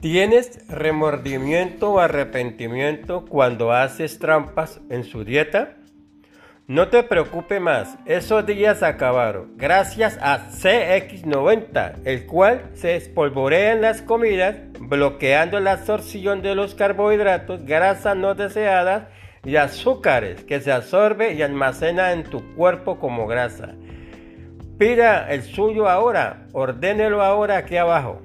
¿Tienes remordimiento o arrepentimiento cuando haces trampas en su dieta? No te preocupes más, esos días acabaron. Gracias a CX90, el cual se espolvorea en las comidas, bloqueando la absorción de los carbohidratos, grasas no deseadas y azúcares que se absorbe y almacena en tu cuerpo como grasa. Pida el suyo ahora, ordénelo ahora aquí abajo.